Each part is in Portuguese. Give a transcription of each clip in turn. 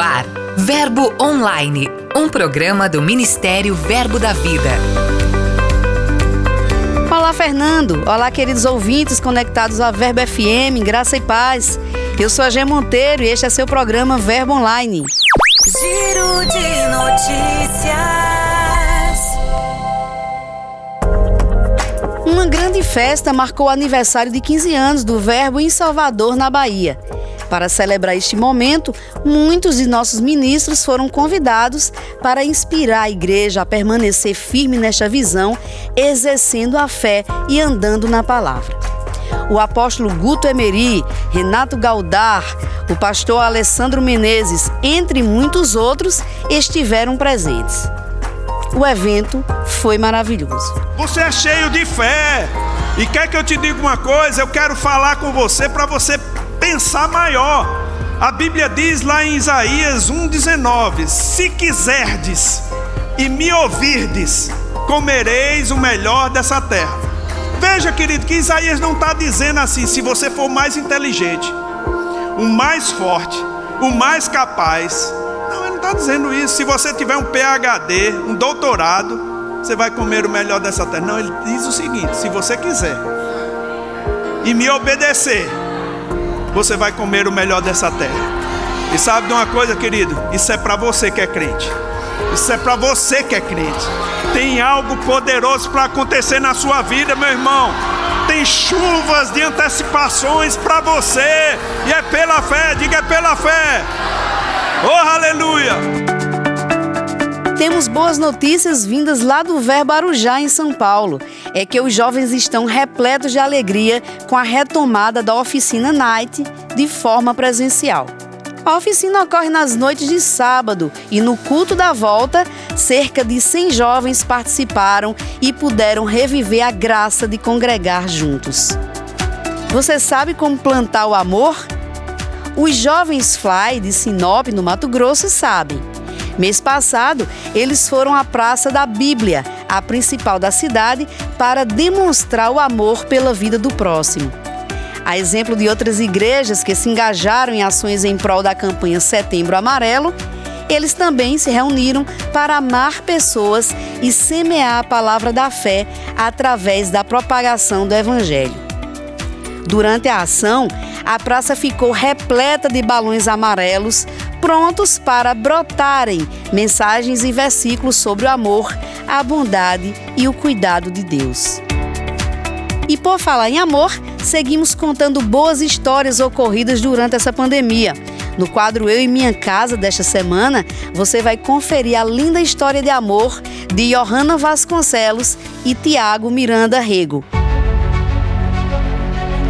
ar, Verbo Online, um programa do Ministério Verbo da Vida. Olá, Fernando. Olá, queridos ouvintes conectados à Verbo FM, graça e paz. Eu sou a Gê Monteiro e este é seu programa Verbo Online. Giro de notícias. Uma grande festa marcou o aniversário de 15 anos do Verbo em Salvador, na Bahia. Para celebrar este momento, muitos de nossos ministros foram convidados para inspirar a igreja a permanecer firme nesta visão, exercendo a fé e andando na palavra. O apóstolo Guto Emery, Renato Galdar, o pastor Alessandro Menezes, entre muitos outros, estiveram presentes. O evento foi maravilhoso. Você é cheio de fé. E quer que eu te diga uma coisa? Eu quero falar com você para você pensar maior. A Bíblia diz lá em Isaías 1,19: Se quiserdes e me ouvirdes, comereis o melhor dessa terra. Veja, querido, que Isaías não está dizendo assim: se você for mais inteligente, o mais forte, o mais capaz. Não, ele não está dizendo isso. Se você tiver um PhD, um doutorado, você vai comer o melhor dessa terra. Não, ele diz o seguinte: se você quiser e me obedecer, você vai comer o melhor dessa terra. E sabe de uma coisa, querido? Isso é para você que é crente. Isso é para você que é crente. Tem algo poderoso para acontecer na sua vida, meu irmão. Tem chuvas de antecipações para você. E é pela fé, diga é pela fé. Oh, aleluia! Temos boas notícias vindas lá do Verbo Arujá, em São Paulo. É que os jovens estão repletos de alegria com a retomada da oficina Night de forma presencial. A oficina ocorre nas noites de sábado e no culto da volta, cerca de 100 jovens participaram e puderam reviver a graça de congregar juntos. Você sabe como plantar o amor? Os jovens Fly de Sinop, no Mato Grosso, sabem. Mês passado, eles foram à Praça da Bíblia, a principal da cidade, para demonstrar o amor pela vida do próximo. A exemplo de outras igrejas que se engajaram em ações em prol da campanha Setembro Amarelo, eles também se reuniram para amar pessoas e semear a palavra da fé através da propagação do Evangelho. Durante a ação, a praça ficou repleta de balões amarelos, prontos para brotarem mensagens e versículos sobre o amor, a bondade e o cuidado de Deus. E por falar em amor, seguimos contando boas histórias ocorridas durante essa pandemia. No quadro Eu e Minha Casa desta semana, você vai conferir a linda história de amor de Johanna Vasconcelos e Tiago Miranda Rego.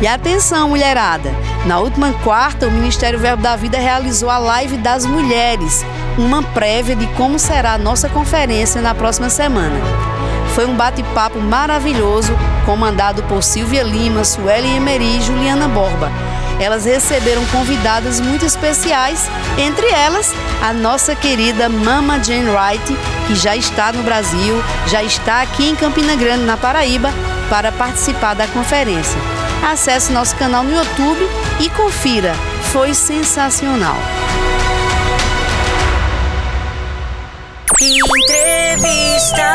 E atenção, mulherada! Na última quarta, o Ministério Verbo da Vida realizou a Live das Mulheres, uma prévia de como será a nossa conferência na próxima semana. Foi um bate-papo maravilhoso, comandado por Silvia Lima, Sueli Emery e Juliana Borba. Elas receberam convidadas muito especiais, entre elas a nossa querida Mama Jane Wright, que já está no Brasil, já está aqui em Campina Grande, na Paraíba, para participar da conferência. Acesse nosso canal no YouTube e confira. Foi sensacional. Entrevista.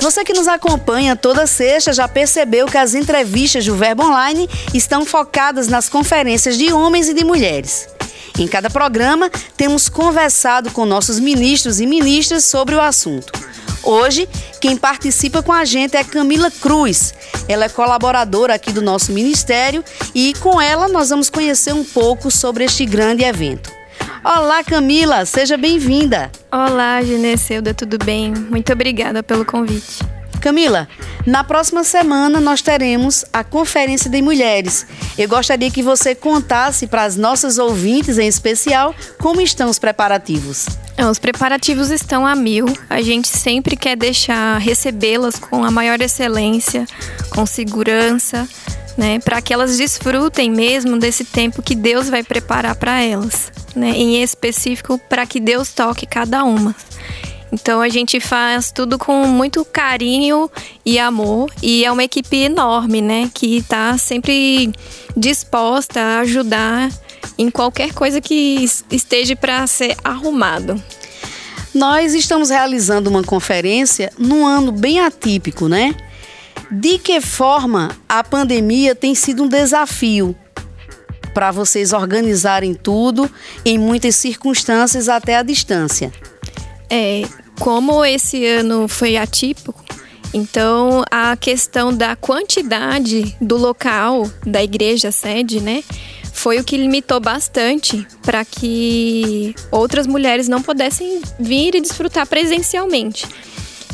Você que nos acompanha toda sexta já percebeu que as entrevistas do Verbo Online estão focadas nas conferências de homens e de mulheres. Em cada programa, temos conversado com nossos ministros e ministras sobre o assunto. Hoje, quem participa com a gente é Camila Cruz. Ela é colaboradora aqui do nosso ministério e com ela nós vamos conhecer um pouco sobre este grande evento. Olá, Camila, seja bem-vinda. Olá, Geneceuda, tudo bem? Muito obrigada pelo convite. Camila, na próxima semana nós teremos a Conferência de Mulheres. Eu gostaria que você contasse para as nossas ouvintes, em especial, como estão os preparativos. É, Os preparativos estão a mil. A gente sempre quer deixar recebê-las com a maior excelência, com segurança, né, para que elas desfrutem mesmo desse tempo que Deus vai preparar para elas, né, em específico para que Deus toque cada uma. Então a gente faz tudo com muito carinho e amor e é uma equipe enorme, né, que está sempre disposta a ajudar em qualquer coisa que esteja para ser arrumado. Nós estamos realizando uma conferência num ano bem atípico, né? De que forma a pandemia tem sido um desafio para vocês organizarem tudo em muitas circunstâncias até a distância? É, como esse ano foi atípico, então a questão da quantidade do local da igreja sede, né, foi o que limitou bastante para que outras mulheres não pudessem vir e desfrutar presencialmente.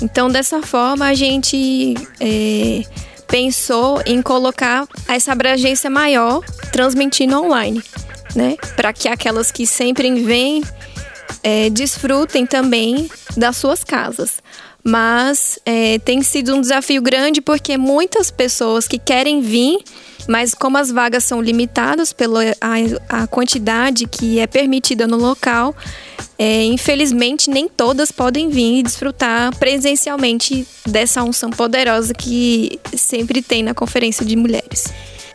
Então, dessa forma, a gente é, pensou em colocar essa abrangência maior transmitindo online, né? Para que aquelas que sempre vêm é, desfrutem também das suas casas. Mas é, tem sido um desafio grande porque muitas pessoas que querem vir, mas como as vagas são limitadas pela a, a quantidade que é permitida no local, é, infelizmente nem todas podem vir e desfrutar presencialmente dessa unção poderosa que sempre tem na Conferência de Mulheres.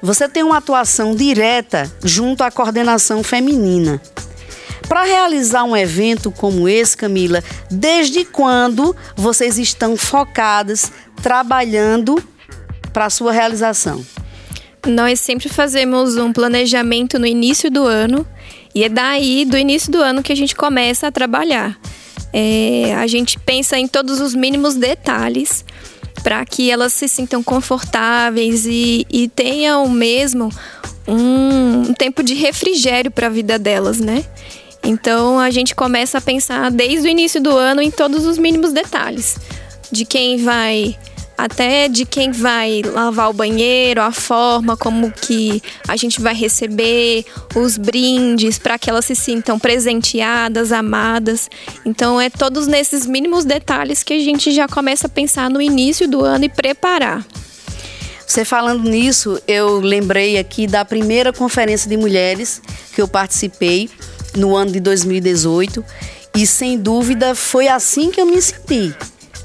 Você tem uma atuação direta junto à coordenação feminina. Para realizar um evento como esse, Camila, desde quando vocês estão focadas, trabalhando para sua realização? Nós sempre fazemos um planejamento no início do ano e é daí, do início do ano, que a gente começa a trabalhar. É, a gente pensa em todos os mínimos detalhes para que elas se sintam confortáveis e, e tenham mesmo um, um tempo de refrigério para a vida delas, né? Então a gente começa a pensar desde o início do ano em todos os mínimos detalhes de quem vai até de quem vai lavar o banheiro, a forma como que a gente vai receber, os brindes para que elas se sintam presenteadas, amadas. Então é todos nesses mínimos detalhes que a gente já começa a pensar no início do ano e preparar. Você falando nisso, eu lembrei aqui da primeira conferência de mulheres que eu participei no ano de 2018 e sem dúvida foi assim que eu me senti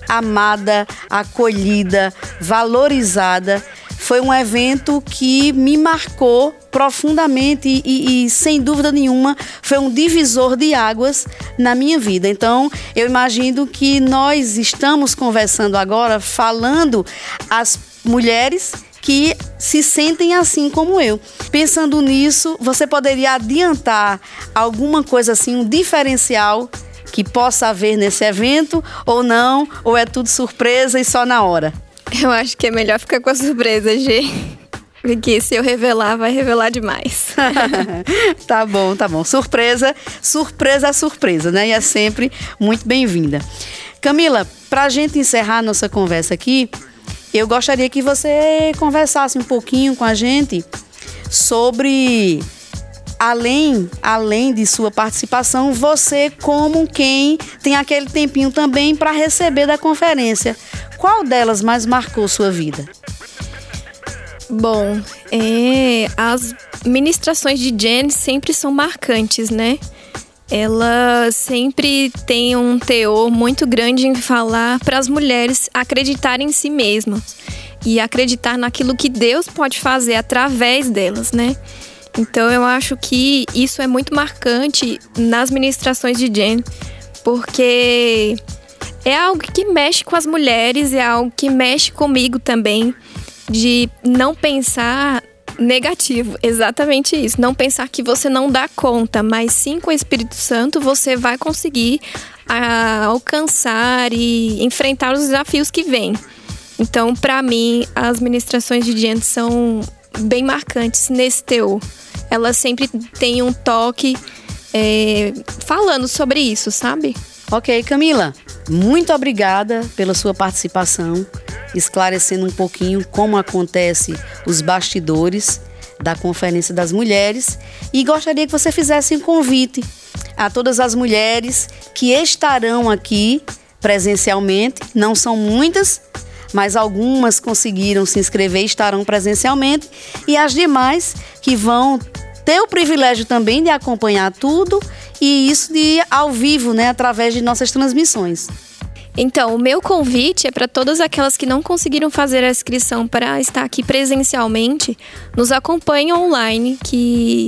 amada, acolhida, valorizada. Foi um evento que me marcou profundamente e, e, e, sem dúvida nenhuma foi um divisor de águas na minha vida. Então, eu imagino que nós estamos conversando agora, falando às mulheres que se sentem assim como eu. Pensando nisso, você poderia adiantar alguma coisa assim, um diferencial que possa haver nesse evento ou não? Ou é tudo surpresa e só na hora? Eu acho que é melhor ficar com a surpresa, G. Porque se eu revelar, vai revelar demais. tá bom, tá bom. Surpresa, surpresa, surpresa, né? E é sempre muito bem-vinda. Camila, para a gente encerrar nossa conversa aqui, eu gostaria que você conversasse um pouquinho com a gente sobre além, além de sua participação, você como quem tem aquele tempinho também para receber da conferência. Qual delas mais marcou sua vida? Bom, é, as ministrações de Jen sempre são marcantes, né? Ela sempre tem um teor muito grande em falar para as mulheres acreditarem em si mesmas e acreditar naquilo que Deus pode fazer através delas, né? Então eu acho que isso é muito marcante nas ministrações de Jen, porque é algo que mexe com as mulheres, é algo que mexe comigo também, de não pensar negativo, exatamente isso. Não pensar que você não dá conta, mas sim com o Espírito Santo você vai conseguir a, alcançar e enfrentar os desafios que vêm. Então, para mim, as ministrações de Jen são bem marcantes nesse teor ela sempre tem um toque é, falando sobre isso, sabe? Ok, Camila, muito obrigada pela sua participação, esclarecendo um pouquinho como acontece os bastidores da Conferência das Mulheres. E gostaria que você fizesse um convite a todas as mulheres que estarão aqui presencialmente, não são muitas, mas algumas conseguiram se inscrever e estarão presencialmente, e as demais que vão ter o privilégio também de acompanhar tudo e isso de ao vivo, né, através de nossas transmissões. Então, o meu convite é para todas aquelas que não conseguiram fazer a inscrição para estar aqui presencialmente, nos acompanhem online, que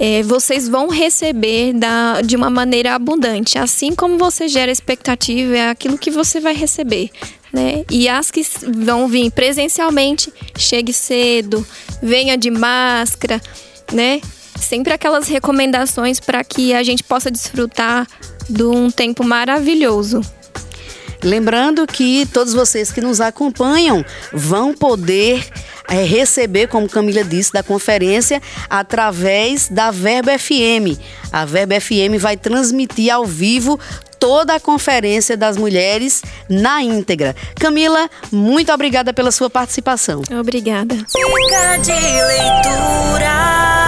é, vocês vão receber da, de uma maneira abundante. Assim como você gera expectativa, é aquilo que você vai receber. Né? E as que vão vir presencialmente, chegue cedo, venha de máscara, né? Sempre aquelas recomendações para que a gente possa desfrutar de um tempo maravilhoso. Lembrando que todos vocês que nos acompanham vão poder é, receber, como Camila disse, da conferência através da Verbo FM. A Verbo FM vai transmitir ao vivo toda a conferência das mulheres na íntegra. Camila, muito obrigada pela sua participação. Obrigada. Dica de leitura.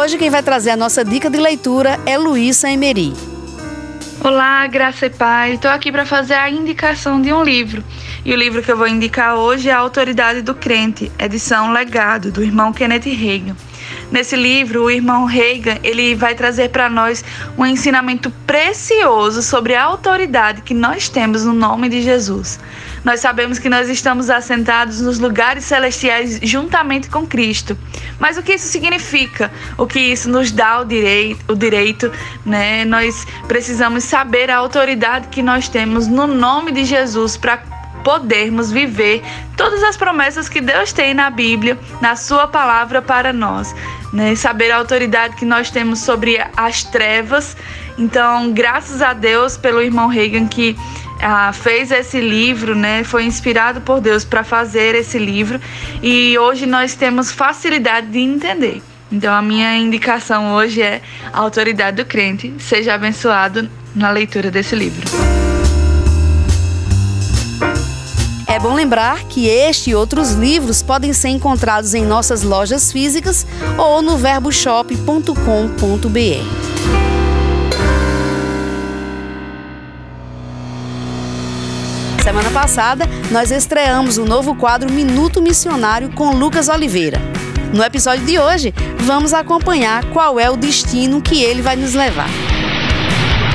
Hoje quem vai trazer a nossa dica de leitura é Luísa Emery. Olá, graça e pai. Estou aqui para fazer a indicação de um livro. E o livro que eu vou indicar hoje é A Autoridade do Crente, edição Legado, do irmão Kenneth Reagan. Nesse livro, o irmão Reagan ele vai trazer para nós um ensinamento precioso sobre a autoridade que nós temos no nome de Jesus. Nós sabemos que nós estamos assentados nos lugares celestiais juntamente com Cristo. Mas o que isso significa? O que isso nos dá o direito, o direito, né? Nós precisamos saber a autoridade que nós temos no nome de Jesus para podermos viver todas as promessas que Deus tem na Bíblia, na Sua palavra para nós. Né? Saber a autoridade que nós temos sobre as trevas. Então, graças a Deus pelo irmão Reagan que ah, fez esse livro, né? Foi inspirado por Deus para fazer esse livro e hoje nós temos facilidade de entender. Então a minha indicação hoje é a autoridade do crente. Seja abençoado na leitura desse livro. É bom lembrar que este e outros livros podem ser encontrados em nossas lojas físicas ou no verboshop.com.br. Semana passada, nós estreamos o novo quadro Minuto Missionário com Lucas Oliveira. No episódio de hoje, vamos acompanhar qual é o destino que ele vai nos levar.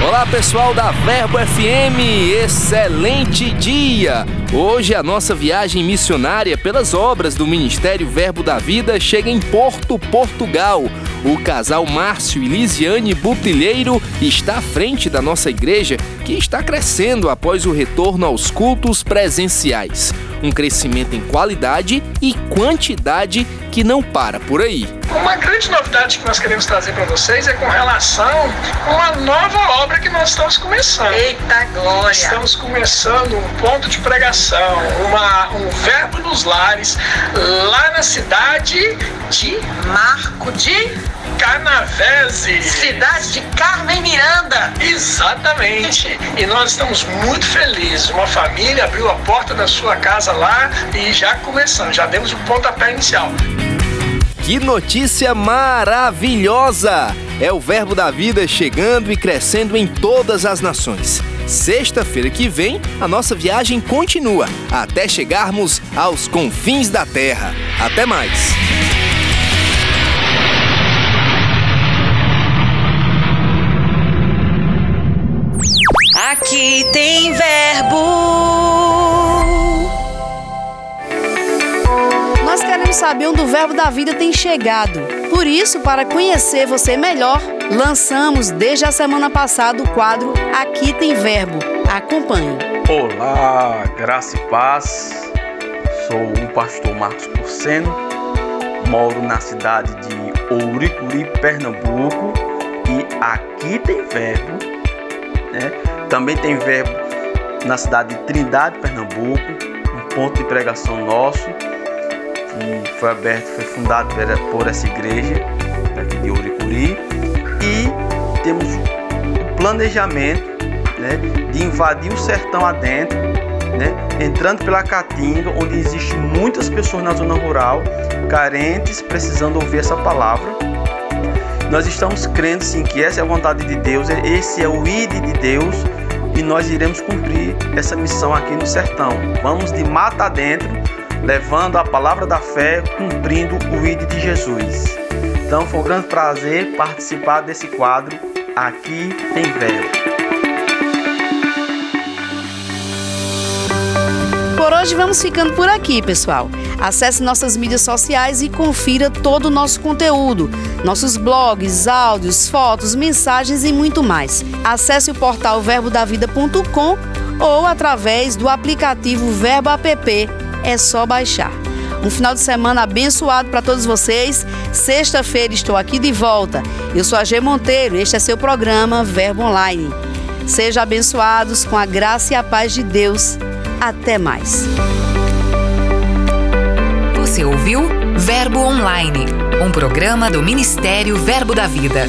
Olá pessoal da Verbo FM, excelente dia! Hoje a nossa viagem missionária pelas obras do Ministério Verbo da Vida chega em Porto, Portugal. O casal Márcio e Lisiane Butilheiro está à frente da nossa igreja, que está crescendo após o retorno aos cultos presenciais. Um crescimento em qualidade e quantidade que não para por aí. Uma grande novidade que nós queremos trazer para vocês é com relação a uma nova obra que nós estamos começando. Eita glória! Estamos começando um ponto de pregação, uma, um verbo nos lares, lá na cidade de Marco de Canavese. Cidade de Carmen Miranda. Exatamente. E nós estamos muito felizes. Uma família abriu a porta da sua casa lá e já começamos, já demos o pontapé inicial. Que notícia maravilhosa! É o Verbo da Vida chegando e crescendo em todas as nações. Sexta-feira que vem, a nossa viagem continua até chegarmos aos confins da Terra. Até mais! Aqui tem verbo. Nós queremos saber onde o Verbo da Vida tem chegado. Por isso, para conhecer você melhor, lançamos desde a semana passada o quadro Aqui tem Verbo. Acompanhe. Olá, graça e paz. Sou o pastor Marcos Porceno. Moro na cidade de Ouricuri, Pernambuco. E aqui tem verbo. Né? Também tem verbo na cidade de Trindade, Pernambuco. Um ponto de pregação nosso que foi aberto, foi fundado por essa igreja daqui de Uricuri e temos o planejamento né, de invadir o sertão adentro, né, entrando pela Caatinga, onde existem muitas pessoas na zona rural carentes, precisando ouvir essa palavra. Nós estamos crendo sim que essa é a vontade de Deus, esse é o ID de Deus e nós iremos cumprir essa missão aqui no sertão. Vamos de mata adentro levando a palavra da fé, cumprindo o ID de Jesus. Então foi um grande prazer participar desse quadro Aqui tem Verbo. Por hoje vamos ficando por aqui, pessoal. Acesse nossas mídias sociais e confira todo o nosso conteúdo, nossos blogs, áudios, fotos, mensagens e muito mais. Acesse o portal verbodavida.com ou através do aplicativo Verbo App. É só baixar. Um final de semana abençoado para todos vocês. Sexta-feira estou aqui de volta. Eu sou a G Monteiro. Este é seu programa Verbo Online. Sejam abençoados com a graça e a paz de Deus. Até mais. Você ouviu Verbo Online, um programa do Ministério Verbo da Vida.